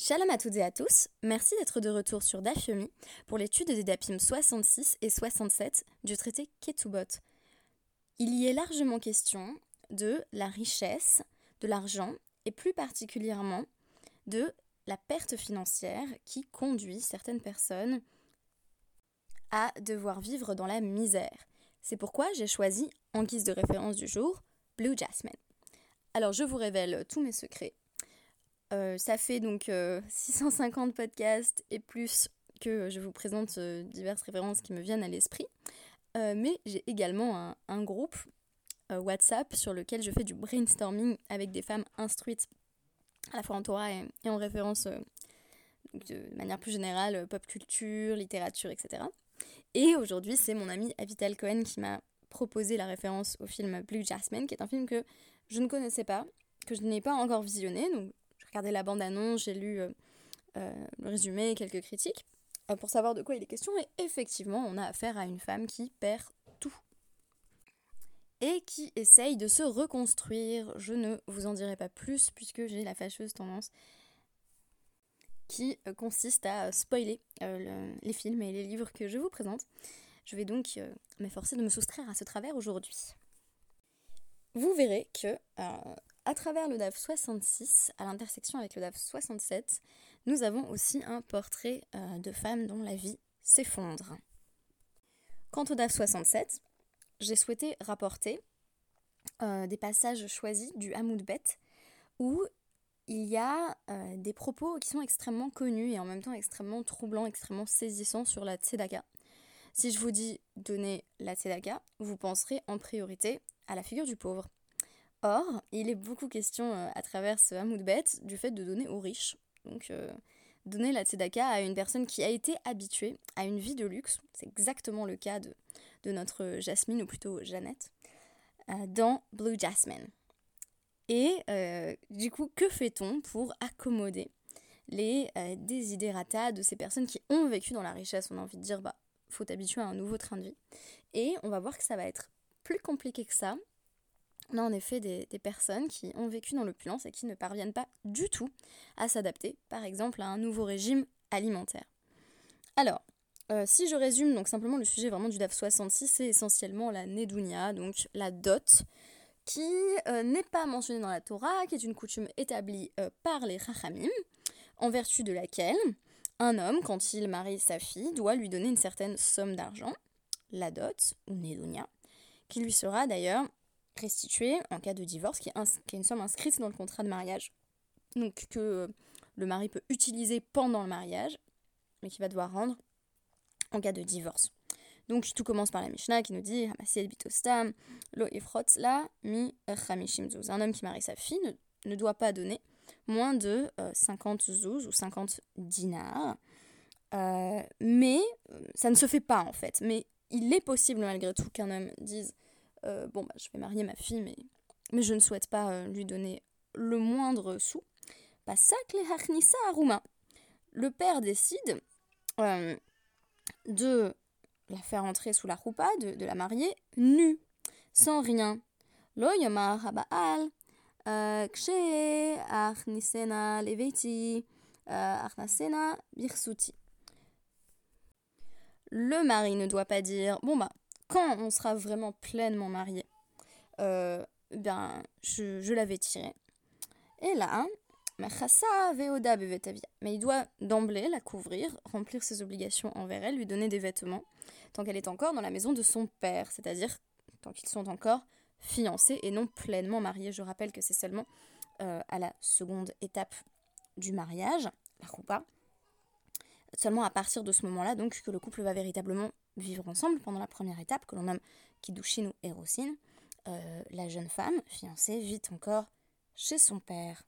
Shalom à toutes et à tous, merci d'être de retour sur Dafyomi pour l'étude des Dapim 66 et 67 du traité Ketubot. Il y est largement question de la richesse, de l'argent et plus particulièrement de la perte financière qui conduit certaines personnes à devoir vivre dans la misère. C'est pourquoi j'ai choisi en guise de référence du jour Blue Jasmine. Alors je vous révèle tous mes secrets euh, ça fait donc 650 euh, podcasts et plus que je vous présente euh, diverses références qui me viennent à l'esprit. mais j'ai également un, groupe WhatsApp sur lequel je fais du brainstorming avec des femmes instruites à la fois en Torah et, en référence de manière plus générale, pop culture, littérature, etc. Et aujourd'hui, c'est mon ami Avital Cohen qui m'a proposé la référence au film Blue Jasmine, qui est un film que je ne connaissais pas, que je n'ai pas encore visionné, regardé la bande-annonce, j'ai lu euh, euh, le résumé et quelques critiques euh, pour savoir de quoi il est question. Et effectivement, on a affaire à une femme qui perd tout et qui essaye de se reconstruire. Je ne vous en dirai pas plus puisque j'ai la fâcheuse tendance qui consiste à spoiler les films et les livres que je vous présente. Je vais donc m'efforcer de me soustraire à ce travers aujourd'hui. Vous verrez que à travers le DAF 66, à l'intersection avec le DAF 67, nous avons aussi un portrait euh, de femmes dont la vie s'effondre. Quant au DAF 67, j'ai souhaité rapporter euh, des passages choisis du Hamoud Bet où il y a euh, des propos qui sont extrêmement connus et en même temps extrêmement troublants, extrêmement saisissants sur la tzedaka. Si je vous dis donner la tzedaka, vous penserez en priorité à la figure du pauvre. Or, il est beaucoup question euh, à travers ce Hamoud Bet du fait de donner aux riches. Donc, euh, donner la tzedaka à une personne qui a été habituée à une vie de luxe. C'est exactement le cas de, notre Jasmine, ou plutôt Jeannette, euh, dans Blue Jasmine. Et du coup, que fait-on pour accommoder les désidérata de ces personnes qui ont vécu dans la richesse? On a envie de dire, bah, faut t'habituer à un nouveau train de vie. Et on va voir que ça va être plus compliqué que ça, on a en effet des, personnes qui ont vécu dans l'opulence et qui ne parviennent pas du tout à s'adapter, par exemple, à un nouveau régime alimentaire. Alors, euh, si je résume donc simplement le sujet vraiment du DAF 66, c'est essentiellement la Nedounia, donc la dot, qui euh, n'est pas mentionnée dans la Torah, qui est une coutume établie euh, par les Chachamim, en vertu de laquelle un homme, quand il marie sa fille, doit lui donner une certaine somme d'argent, la dot, ou Nedounia, qui lui sera d'ailleurs restituer en cas de divorce, qui est, une somme inscrite dans le contrat de mariage, donc que le mari peut utiliser pendant le mariage, mais qui va devoir rendre en cas de divorce. Donc tout commence par la Mishnah qui nous dit lo la mi Un homme qui marie sa fille ne, doit pas donner moins de 50 euh, zouz ou 50 dinars. Euh, mais euh, ça ne se fait pas en fait. Mais il est possible malgré tout qu'un homme dise euh, bon, bah, je vais marier ma fille, mais, mais je ne souhaite pas euh, lui donner le moindre sou. Le père décide euh, de la faire entrer sous la roupa, de, la marier nue, sans rien. Lo Le mari ne doit pas dire bon bah quand on sera vraiment pleinement marié, euh, ben, je, l'avais tiré. Et là, mais il doit d'emblée la couvrir, remplir ses obligations envers elle, lui donner des vêtements, tant qu'elle est encore dans la maison de son père, c'est-à-dire tant qu'ils sont encore fiancés et non pleinement mariés. Je rappelle que c'est seulement euh, à la seconde étape du mariage, la roupa, seulement à partir de ce moment-là, donc, que le couple va véritablement vivre ensemble pendant la première étape que l'on nomme Kiddushin ou Erosin. Euh, la jeune femme, fiancée, vit encore chez son père.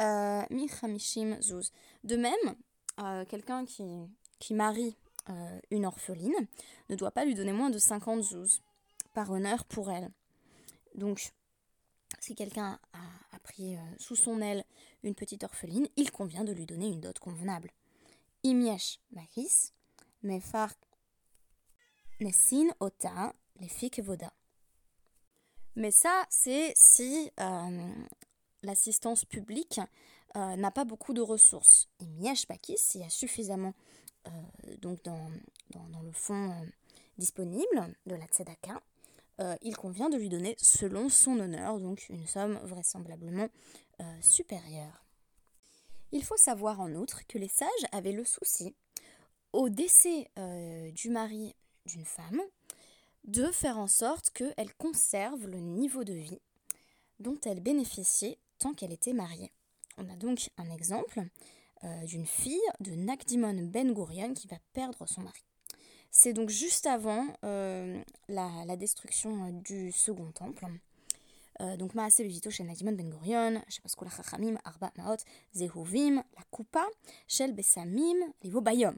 euh, De même, euh, quelqu'un qui, qui marie une orpheline ne doit pas lui donner moins de 50 zouz par honneur pour elle. Donc, si quelqu'un a, pris euh, sous son aile une petite orpheline, il convient de lui donner une dot convenable. Mefar ota, voda. Mais ça, c'est si l'assistance publique n'a pas beaucoup de ressources. Et Pakis, il y a suffisamment donc dans, dans, le fonds disponible de la Tzedaka, il convient de lui donner selon son honneur, donc une somme vraisemblablement supérieure. Il faut savoir en outre que les sages avaient le souci, au décès euh, du mari d'une femme, de faire en sorte qu'elle conserve le niveau de vie dont elle bénéficiait tant qu'elle était mariée. On a donc un exemple euh, d'une fille de Nakdimon Ben Gurion qui va perdre son mari. C'est donc juste avant euh, la, destruction du second temple. Euh, donc Maaseh Bevito chez Nadimon Ben Gurion, Shapaskula Chachamim, Arba Maot, Zehuvim, la Kupa, Shel Besamim, Livo Bayom.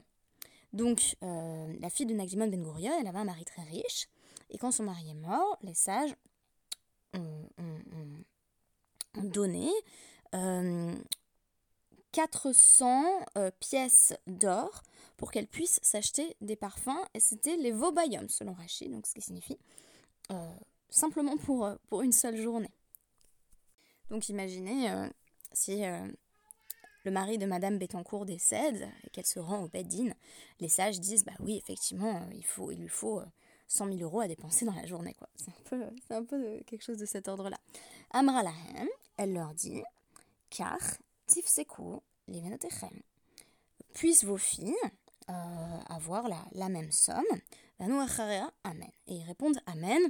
Donc euh, la fille de Nadimon Ben Gurion, elle avait un mari très riche, et quand son mari est mort, les sages ont, donné 400 euh, pièces d'or pour qu'elle puisse s'acheter des parfums, et c'était les Vobayom selon Rachid, donc ce qui signifie simplement pour, euh, pour une seule journée. Donc imaginez euh, si euh, le mari de Madame Bettencourt décède et qu'elle se rend au Beddin, les sages disent bah oui effectivement il, faut, il lui faut 100 000 euros à dépenser dans la journée quoi. C'est un peu, c'est un peu quelque chose de cet ordre-là. Amra Lahem, elle leur dit car tifseku livenotechem. Puissent vos filles avoir la, même somme. Amen. Et ils répondent Amen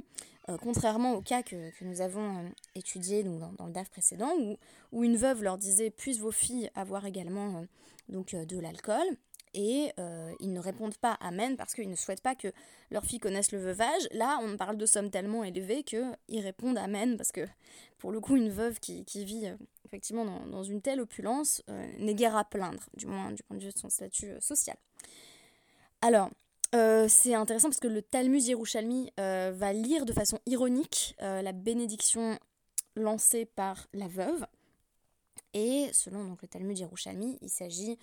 euh, contrairement au cas que, nous avons euh, étudié donc, dans, le DAF précédent, où, où, une veuve leur disait Puissent vos filles avoir également euh, donc, de l'alcool et ils ne répondent pas Amen parce qu'ils ne souhaitent pas que leurs filles connaissent le veuvage. Là, on parle de sommes tellement élevées qu'ils répondent Amen parce que, pour le coup, une veuve qui, vit effectivement dans, une telle opulence n'est guère à plaindre, du moins du point de vue de son statut social. Alors, euh, c'est intéressant parce que le Talmud Yerushalmi euh, va lire de façon ironique euh, la bénédiction lancée par la veuve. Et selon donc, le Talmud Yerushalmi, il s'agit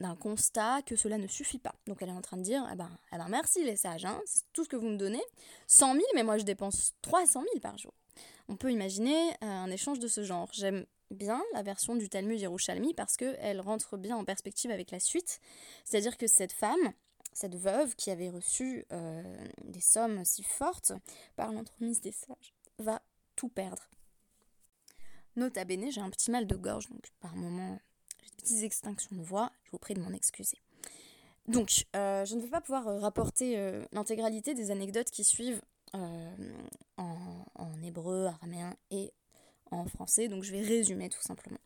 d'un constat que cela ne suffit pas. Donc elle est en train de dire, eh ben, eh ben merci les sages, hein, c'est tout ce que vous me donnez. 100 000, mais moi je dépense 300 000 par jour. On peut imaginer un échange de ce genre. J'aime bien la version du Talmud Yerushalmi parce qu'elle rentre bien en perspective avec la suite. C'est-à-dire que cette femme, cette veuve qui avait reçu euh, des sommes si fortes par l'entremise des sages va tout perdre. Nota bene, j'ai un petit mal de gorge, donc par moment j'ai des petites extinctions de voix, je vous prie de m'en excuser. Donc, euh, je ne vais pas pouvoir euh, rapporter l'intégralité des anecdotes qui suivent en, hébreu, araméen et en français, donc je vais résumer tout simplement.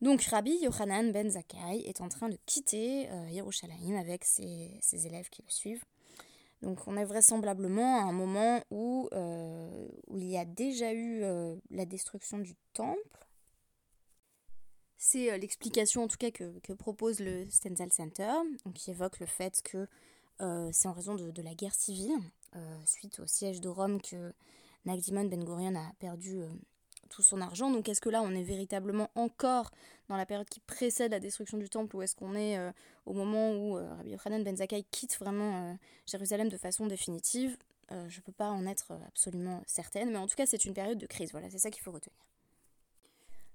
Donc Rabbi Yohanan ben Zakkai est en train de quitter euh, Yerushalayim avec ses, élèves qui le suivent. Donc on est vraisemblablement à un moment où, euh, où il y a déjà eu euh, la destruction du temple. C'est l'explication en tout cas que, propose le Stenzel Center, qui évoque le fait que c'est en raison de, la guerre civile, suite au siège de Rome, que Nagdimon Ben Gurion a perdu tout son argent. Donc est-ce que là on est véritablement encore dans la période qui précède la destruction du temple ou est-ce qu'on est, euh, au moment où euh, Rabbi Yochanan ben Zakkai quitte vraiment euh, Jérusalem de façon définitive? Je ne peux pas en être absolument certaine, mais en tout cas c'est une période de crise, voilà, c'est ça qu'il faut retenir.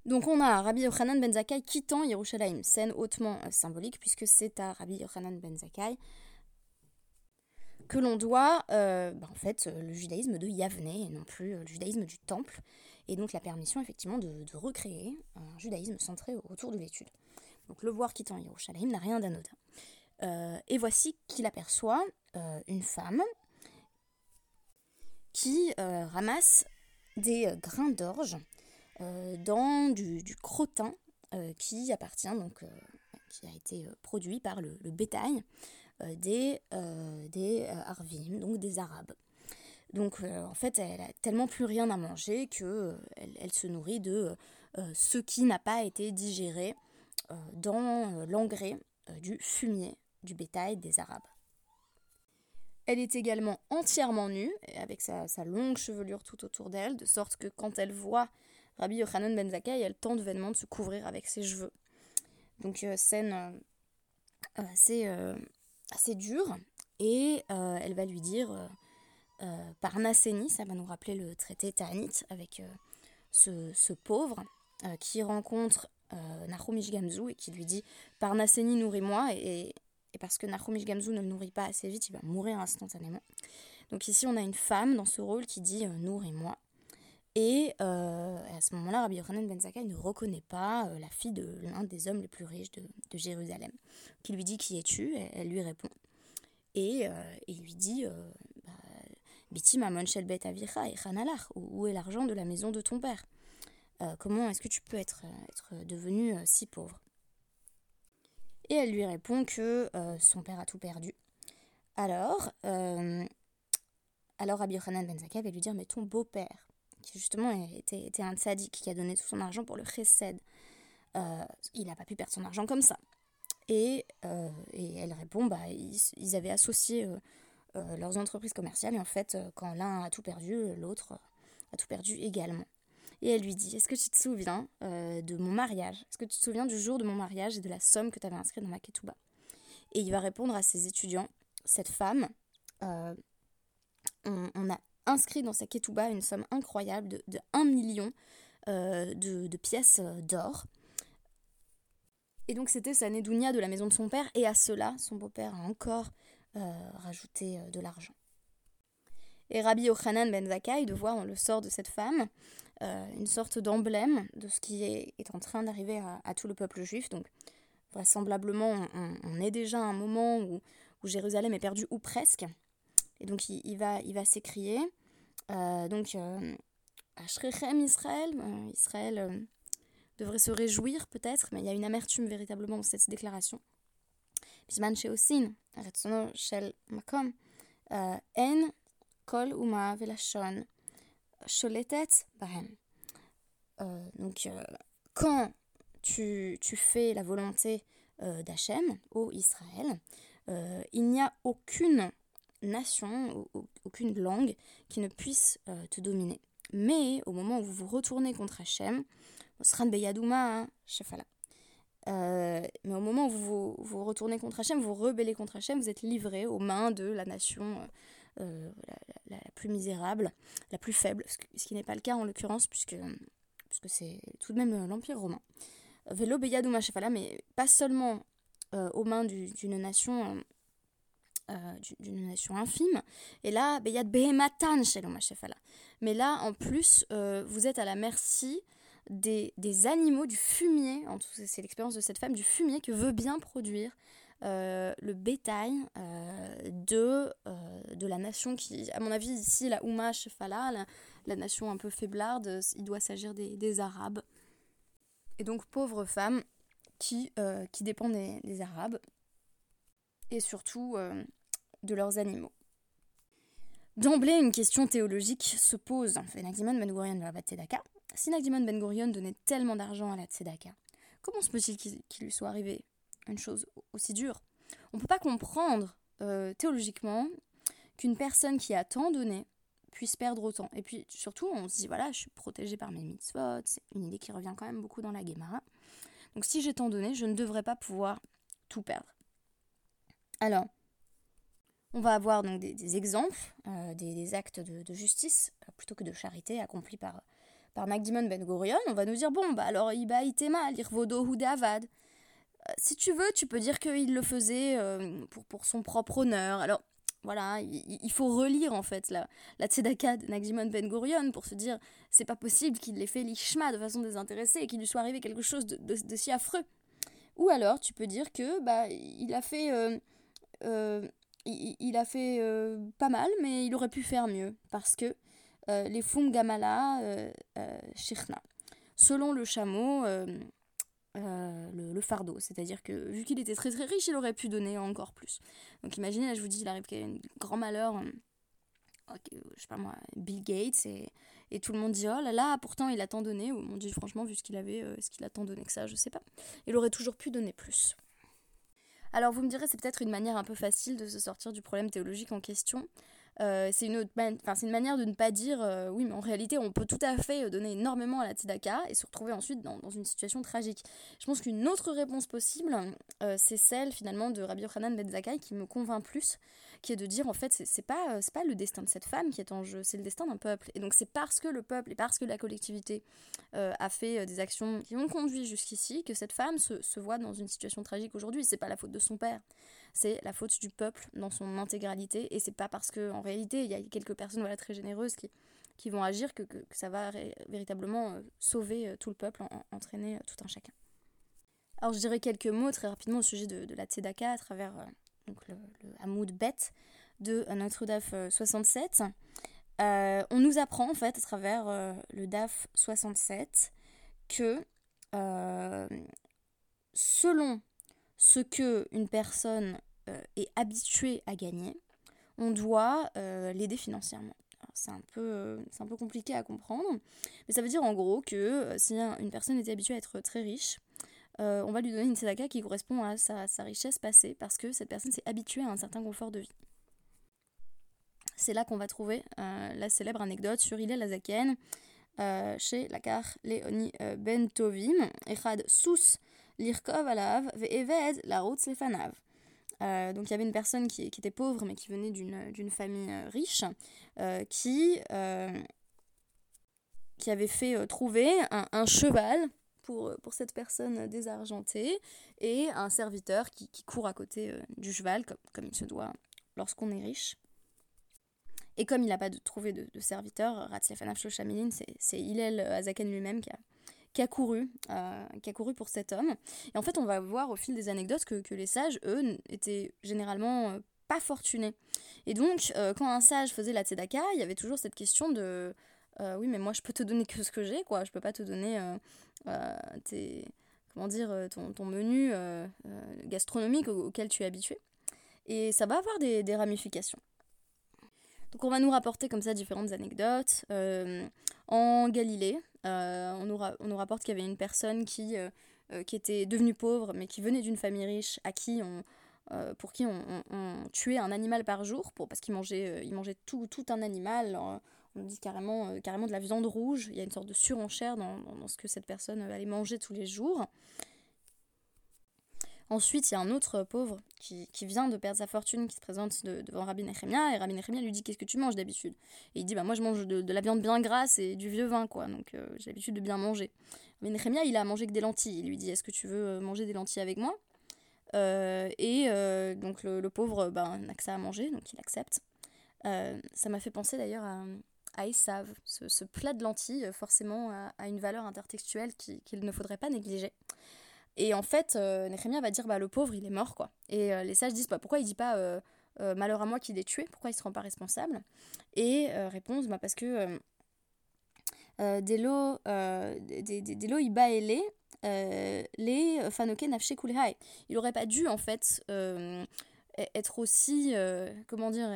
Donc on a Rabbi Yochanan ben Zakkai quittant Yerushalayim, scène hautement symbolique puisque c'est à Rabbi Yochanan ben Zakkai que l'on doit bah, en fait le judaïsme de Yavne et non plus le judaïsme du temple et donc la permission effectivement de, recréer un judaïsme centré autour de l'étude. Donc le voir quittant Yerushalayim n'a rien d'anodin. Euh, et voici qu'il aperçoit euh, une femme qui euh, ramasse des grains d'orge dans du, crottin qui appartient donc qui a été produit par le, bétail des, des Arvim, donc des Arabes. Donc euh, en fait, elle a tellement plus rien à manger que euh, elle, se nourrit de euh, ce qui n'a pas été digéré dans l'engrais du fumier du bétail des Arabes. Elle est également entièrement nue, avec sa, longue chevelure tout autour d'elle, de sorte que quand elle voit Rabbi Yochanan ben Zakkai, elle tente vainement de se couvrir avec ses cheveux. Donc scène assez, assez dure, et elle va lui dire par Nasséni, ça va nous rappeler le traité Ta'anit avec ce, pauvre qui rencontre Nahumish Gamzu et qui lui dit Par Nasséni, nourris-moi. Et, et, parce que Nahumish Gamzu ne le nourrit pas assez vite, il va mourir instantanément. Donc ici, on a une femme dans ce rôle qui dit Nourris-moi. Et à ce moment-là, Rabbi Yochanan ben Zakkai ne reconnaît pas la fille de l'un des hommes les plus riches de, Jérusalem, qui lui dit Qui es-tu? Elle, lui répond. Et il lui dit Biti mamon shel bet avicha et où est l'argent de la maison de ton père? Comment est-ce que tu peux être, être devenu si pauvre? Et elle lui répond que son père a tout perdu. Alors, alors Rabbi Yochanan ben Zakkai va lui dire Mais ton beau-père, qui justement était, était un sadique qui a donné tout son argent pour le chesed. Euh, il n'a pas pu perdre son argent comme ça. Et, euh, et elle répond, bah, ils, avaient associé euh, leurs entreprises commerciales, et en fait, quand l'un a tout perdu, l'autre a tout perdu également. Et elle lui dit, est-ce que tu te souviens de mon mariage? Est-ce que tu te souviens du jour de mon mariage et de la somme que tu avais inscrite dans ma ketouba Et il va répondre à ses étudiants, cette femme, on, a inscrit dans sa ketouba une somme incroyable de, de 1 million euh, de, pièces euh, d'or. Et donc c'était sa nédounia de la maison de son père, et à cela, son beau-père a encore euh, rajouté de l'argent. Et Rabbi Yochanan ben Zakkai, de voir le sort de cette femme une sorte d'emblème de ce qui est, en train d'arriver à, tout le peuple juif. Donc vraisemblablement, on, est déjà à un moment où Jérusalem est perdue, ou presque. Et donc il, va, il va s'écrier. Euh, donc euh, Ashrechem Israël, euh, Israël devrait se réjouir peut-être, mais il y a une amertume véritablement dans cette déclaration. Bisman Sheosin, Retsono Shel Makom, En Kol Uma Velashon, Sholetet Bahem. Donc quand tu, tu, fais la volonté euh, d'Hachem, ô Israël, il n'y a aucune nation, aucune langue qui ne puisse euh, te dominer. Mais au moment où vous vous retournez contre Hachem, Beyadouma, hein, euh, mais au moment où vous, vous, retournez contre Hachem, vous rebellez contre Hachem, vous êtes livré aux mains de la nation euh, la, plus misérable, la plus faible, ce qui n'est pas le cas en l'occurrence, puisque, puisque c'est tout de même l'Empire romain. Velo Beyadouma Shefala, mais pas seulement aux mains d'une nation d'une nation infime. Et là, mais là, en plus, euh, vous êtes à la merci des, des animaux, du fumier, c'est l'expérience de cette femme, du fumier que veut bien produire euh, le bétail de, de la nation qui, à mon avis, ici, la Ouma Shefala, la, nation un peu faiblarde, il doit s'agir des, des, Arabes. Et donc, pauvres femmes qui, qui dépendent des, des Arabes et surtout euh, de leurs animaux. D'emblée, une question théologique se pose. Nagdimon Ben Gurion Tzedaka. Si Nagdimon Ben Gurion donnait tellement d'argent à la Tzedaka, comment se peut-il qu'il lui soit arrivé une chose aussi dure? On ne peut pas comprendre euh, théologiquement qu'une personne qui a tant donné puisse perdre autant. Et puis surtout, on se dit, voilà, je suis protégée par mes mitzvot, c'est une idée qui revient quand même beaucoup dans la Gemara. Donc si j'ai tant donné, je ne devrais pas pouvoir tout perdre. Alors, on va avoir donc des, exemples, euh, des, actes de, justice euh, plutôt que de charité accomplis par, par Nagdimon Ben Gurion. On va nous dire bon, bah alors Iba Itema, l'Irvodo Avad. Euh, si tu veux, tu peux dire qu'il le faisait pour, pour son propre honneur. Alors, voilà, il, faut relire en fait la, la Tzedaka de Nagdimon Ben Gurion pour se dire c'est pas possible qu'il l'ait fait l'Ishma de façon désintéressée et qu'il lui soit arrivé quelque chose de, si affreux. Ou alors, tu peux dire que bah, il a fait euh, il, a fait euh, pas mal, mais il aurait pu faire mieux parce que euh, les Fum Gamala Shirna, selon le chameau, le, fardeau, c'est-à-dire que vu qu'il était très très riche, il aurait pu donner encore plus. Donc imaginez, là je vous dis, il arrive qu'il y a un grand malheur, je sais pas moi, Bill Gates, et, et, tout le monde dit oh là là, pourtant il a tant donné, ou on dit franchement, vu ce qu'il avait, est-ce qu'il a tant donné que ça, je sais pas. Il aurait toujours pu donner plus. Alors vous me direz, c'est peut-être une manière un peu facile de se sortir du problème théologique en question. Euh, c'est une, une manière de ne pas dire euh, oui, mais en réalité, on peut tout à fait donner énormément à la tzedaka et se retrouver ensuite dans, une situation tragique. Je pense qu'une autre réponse possible, euh, c'est celle finalement de Rabbi Yochanan Ben qui me convainc plus, qui est de dire en fait c'est pas c'est pas le destin de cette femme qui est en jeu, c'est le destin d'un peuple. Et donc c'est parce que le peuple et parce que la collectivité a fait des actions qui ont conduit jusqu'ici que cette femme se, voit dans une situation tragique aujourd'hui. C'est pas la faute de son père, c'est la faute du peuple dans son intégralité. Et c'est pas parce que en réalité il y a quelques personnes voilà très généreuses qui qui vont agir que, que, ça va véritablement sauver tout le peuple, entraîner tout un chacun. Alors je dirais quelques mots très rapidement au sujet de, de la Tzedaka à travers euh, donc le, le Hamoud Bet de notre DAF 67. Euh, on nous apprend en fait à travers euh, le DAF 67 que selon ce que une personne est habituée à gagner, on doit l'aider financièrement. C'est un, peu, un peu compliqué à comprendre, mais ça veut dire en gros que si une personne était habituée à être très riche, euh, on va lui donner une tzedaka qui correspond à sa, richesse passée parce que cette personne s'est habituée à un certain confort de vie. C'est là qu'on va trouver euh, la célèbre anecdote sur Hillel Azaken euh, chez Lakar Leoni Ben Tovim, Echad Sous Lirkov Alav Ve'eved la route Sefanav. donc il y avait une personne qui, était pauvre mais qui venait d'une famille riche qui, qui avait fait trouver un cheval pour, euh, pour cette personne désargentée et un serviteur qui, court à côté euh, du cheval, comme, il se doit lorsqu'on est riche. Et comme il n'a pas trouvé de, de serviteur, Shoshamilin, c'est Hillel Azaken lui-même qui a, couru, euh, qui a couru pour cet homme. Et en fait, on va voir au fil des anecdotes que, les sages, eux, étaient généralement pas fortunés. Et donc, quand un sage faisait la tzedaka, il y avait toujours cette question de oui, mais moi, je peux te donner que ce que j'ai, quoi. Je peux pas te donner tes, comment dire, ton, ton menu gastronomique auquel tu es habitué. Et ça va avoir des, des, ramifications. Donc on va nous rapporter comme ça différentes anecdotes. en Galilée, on nous, on, nous rapporte qu'il y avait une personne qui, qui était devenue pauvre, mais qui venait d'une famille riche, à qui on, pour qui on, tuait un animal par jour, pour, parce qu'il mangeait, il mangeait tout, tout un animal on dit carrément, euh, carrément de la viande rouge. Il y a une sorte de surenchère dans, ce que cette personne euh, allait manger tous les jours. Ensuite, il y a un autre pauvre qui, vient de perdre sa fortune, qui se présente devant Rabbi Nechemia, et Rabbi Nechemia lui dit Qu'est-ce que tu manges d'habitude? Et il dit bah, Moi, je mange de, la viande bien grasse et du vieux vin, quoi, donc euh, j'ai l'habitude de bien manger. Rabbi Nechemia, il a mangé que des lentilles. Il lui dit Est-ce que tu veux manger des lentilles avec moi? Et donc, le, pauvre ben, n'a que ça à manger, donc il accepte. ça m'a fait penser d'ailleurs à, à ce, ce, plat de lentilles, euh, forcément, a, une valeur intertextuelle qu'il ne faudrait pas négliger. Et en fait, euh, va dire bah, le pauvre, il est mort, quoi. Et euh, les sages disent bah, pourquoi il dit pas euh, malheur à moi qu'il est tué Pourquoi il se rend pas responsable? Et réponse bah, parce que Delo Iba les les Fanoke Nafshe. Il aurait pas dû, en fait, être aussi. comment dire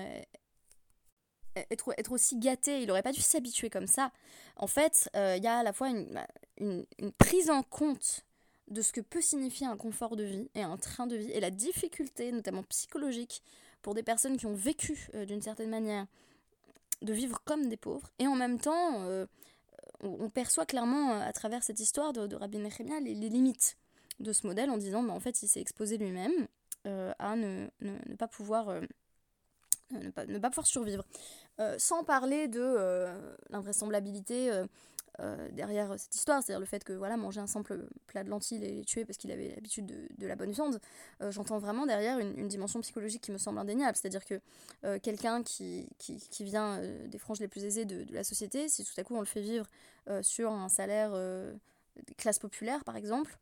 être, être aussi gâté, il aurait pas dû s'habituer comme ça. En fait, euh, il y a à la fois une, prise en compte de ce que peut signifier un confort de vie et un train de vie, et la difficulté, notamment psychologique, pour des personnes qui ont vécu euh, d'une certaine manière de vivre comme des pauvres, et en même temps, euh, on, perçoit clairement à travers cette histoire de, Rabbi Nehemiah les, les, limites de ce modèle en disant, bah, en fait, il s'est exposé lui-même à ne, pas pouvoir ne pas, ne pas pouvoir survivre. Euh, sans parler de euh, l'invraisemblabilité euh, derrière cette histoire, c'est-à-dire le fait que voilà, manger un simple plat de lentilles et les tuer parce qu'il avait l'habitude de, la bonne viande, j'entends vraiment derrière une, dimension psychologique qui me semble indéniable, c'est-à-dire que quelqu'un qui, qui, qui, vient des franges les plus aisées de, de, la société, si tout à coup on le fait vivre sur un salaire classe populaire par exemple,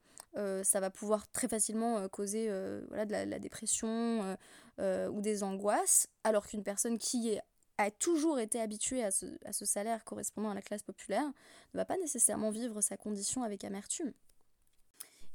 ça va pouvoir très facilement causer voilà, de la, dépression ou des angoisses, alors qu'une personne qui a toujours été habitué à ce, à ce, salaire correspondant à la classe populaire, ne va pas nécessairement vivre sa condition avec amertume.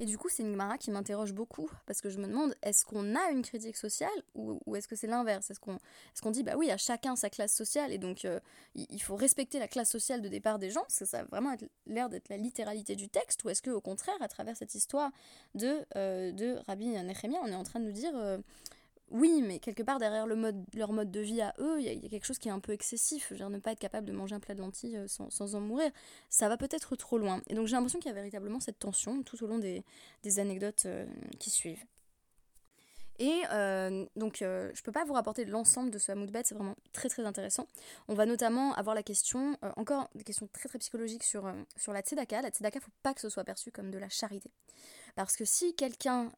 Et du coup, c'est une qui m'interroge beaucoup, parce que je me demande, est-ce qu'on a une critique sociale, ou, est-ce que c'est l'inverse? Est-ce qu'on est qu'on dit, bah oui, à chacun sa classe sociale, et donc euh, il faut respecter la classe sociale de départ des gens, parce que ça a vraiment l'air d'être la littéralité du texte, ou est-ce qu'au contraire, à travers cette histoire de, euh, de Rabbi Nehemia, on est en train de nous dire... Euh, oui, mais quelque part derrière leur mode de vie à eux, il y, a quelque chose qui est un peu excessif. Je ne pas être capable de manger un plat de lentilles euh, sans, en mourir, ça va peut-être trop loin. Et donc j'ai l'impression qu'il y a véritablement cette tension tout au long des, anecdotes euh, qui suivent. Et euh, donc, euh, je peux pas vous rapporter l'ensemble de ce Hamoud c'est vraiment très très intéressant. On va notamment avoir la question, euh, encore des questions très très psychologiques sur, euh, sur la tzedaka. La tzedaka, faut pas que ce soit perçu comme de la charité. Parce que si quelqu'un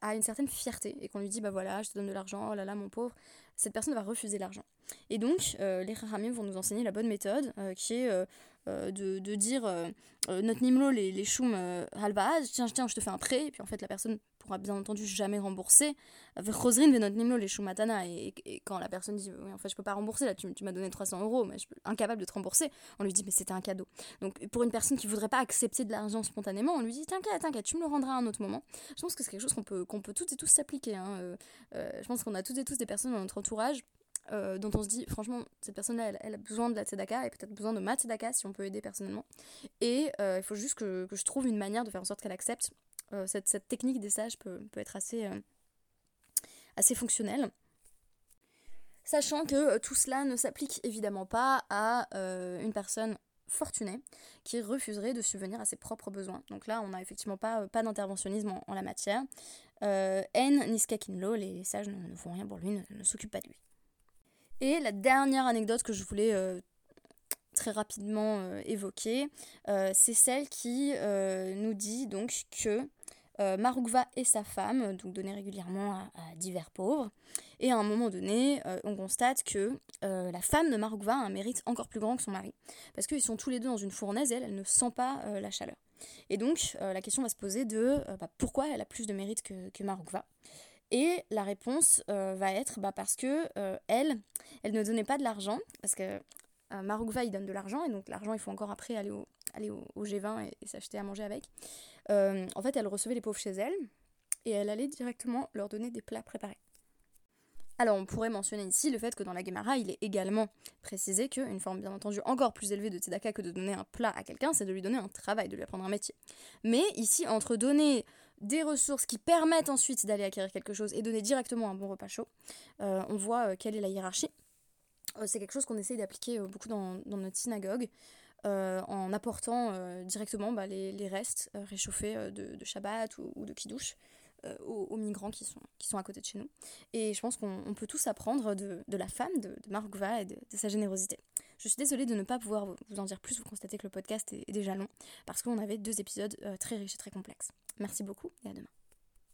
a une certaine fierté et qu'on lui dit, bah voilà, je te donne de l'argent, oh là là, mon pauvre, cette personne va refuser l'argent. Et donc, les Rahamim vont nous enseigner la bonne méthode, qui est de, de dire euh, euh, notre nimlo, les, les choum tiens, tiens, je te fais un prêt, et puis en fait, la personne pourra bien entendu jamais rembourser. Rosrin ve notre nimlo, les choum et, et quand la personne dit, oui, en fait, je peux pas rembourser, là, tu, tu m'as donné 300 euros, mais je suis incapable de te rembourser, on lui dit, mais c'était un cadeau. Donc, pour une personne qui voudrait pas accepter de l'argent spontanément, on lui dit, t'inquiète, t'inquiète, tu me le rendras à un autre moment. Je pense que c'est quelque chose qu'on peut, qu'on peut toutes et tous s'appliquer. Hein. Euh, euh, je pense qu'on a toutes et tous des personnes dans notre entourage euh, dont on se dit, franchement, cette personne-là, elle, a besoin de la tzedaka et peut-être besoin de ma tzedaka si on peut aider personnellement. Et euh, il faut juste que, que je trouve une manière de faire en sorte qu'elle accepte. Euh, cette, cette technique des sages peut, peut être assez, assez fonctionnelle. Sachant que tout cela ne s'applique évidemment pas à une personne fortunée qui refuserait de subvenir à ses propres besoins. Donc là, on n'a effectivement pas, pas d'interventionnisme en, la matière. En niskakinlo, les, sages ne, ne font rien pour lui, ne, ne s'occupent pas de lui. Et la dernière anecdote que je voulais euh, très rapidement euh, évoquer, euh, c'est celle qui nous dit donc que Marugva et sa femme, donc donnaient régulièrement à, divers pauvres, et à un moment donné, on constate que la femme de Marugva a un mérite encore plus grand que son mari, parce qu'ils sont tous les deux dans une fournaise et elle, ne sent pas la chaleur. Et donc, la question va se poser de bah, pourquoi elle a plus de mérite que, que Marugva? Et la réponse euh, va être bah, parce que euh, elle, elle ne donnait pas de l'argent, parce que euh, Marugva il donne de l'argent, et donc l'argent il faut encore après aller au, aller au, au G20 et, et s'acheter à manger avec. En fait, elle recevait les pauvres chez elle, et elle allait directement leur donner des plats préparés. Alors, on pourrait mentionner ici le fait que dans la Gemara, il est également précisé qu'une forme bien entendu encore plus élevée de tzedaka que de donner un plat à quelqu'un, c'est de lui donner un travail, de lui apprendre un métier. Mais ici, entre donner des ressources qui permettent ensuite d'aller acquérir quelque chose et donner directement un bon repas chaud, euh, on voit euh, quelle est la hiérarchie. Euh, c'est quelque chose qu'on essaye d'appliquer beaucoup dans, notre synagogue. en apportant directement bah, les, restes réchauffés de, Shabbat ou, ou de Kiddush aux, aux migrants qui sont, qui sont à côté de chez nous. Et je pense qu'on on peut tous apprendre de, de la femme, de, de Marukva et de, sa générosité. Je suis désolée de ne pas pouvoir vous vous en dire plus, vous constatez que le podcast est, est déjà long, parce qu'on avait deux épisodes euh, très riches et très complexes. Merci beaucoup et à demain.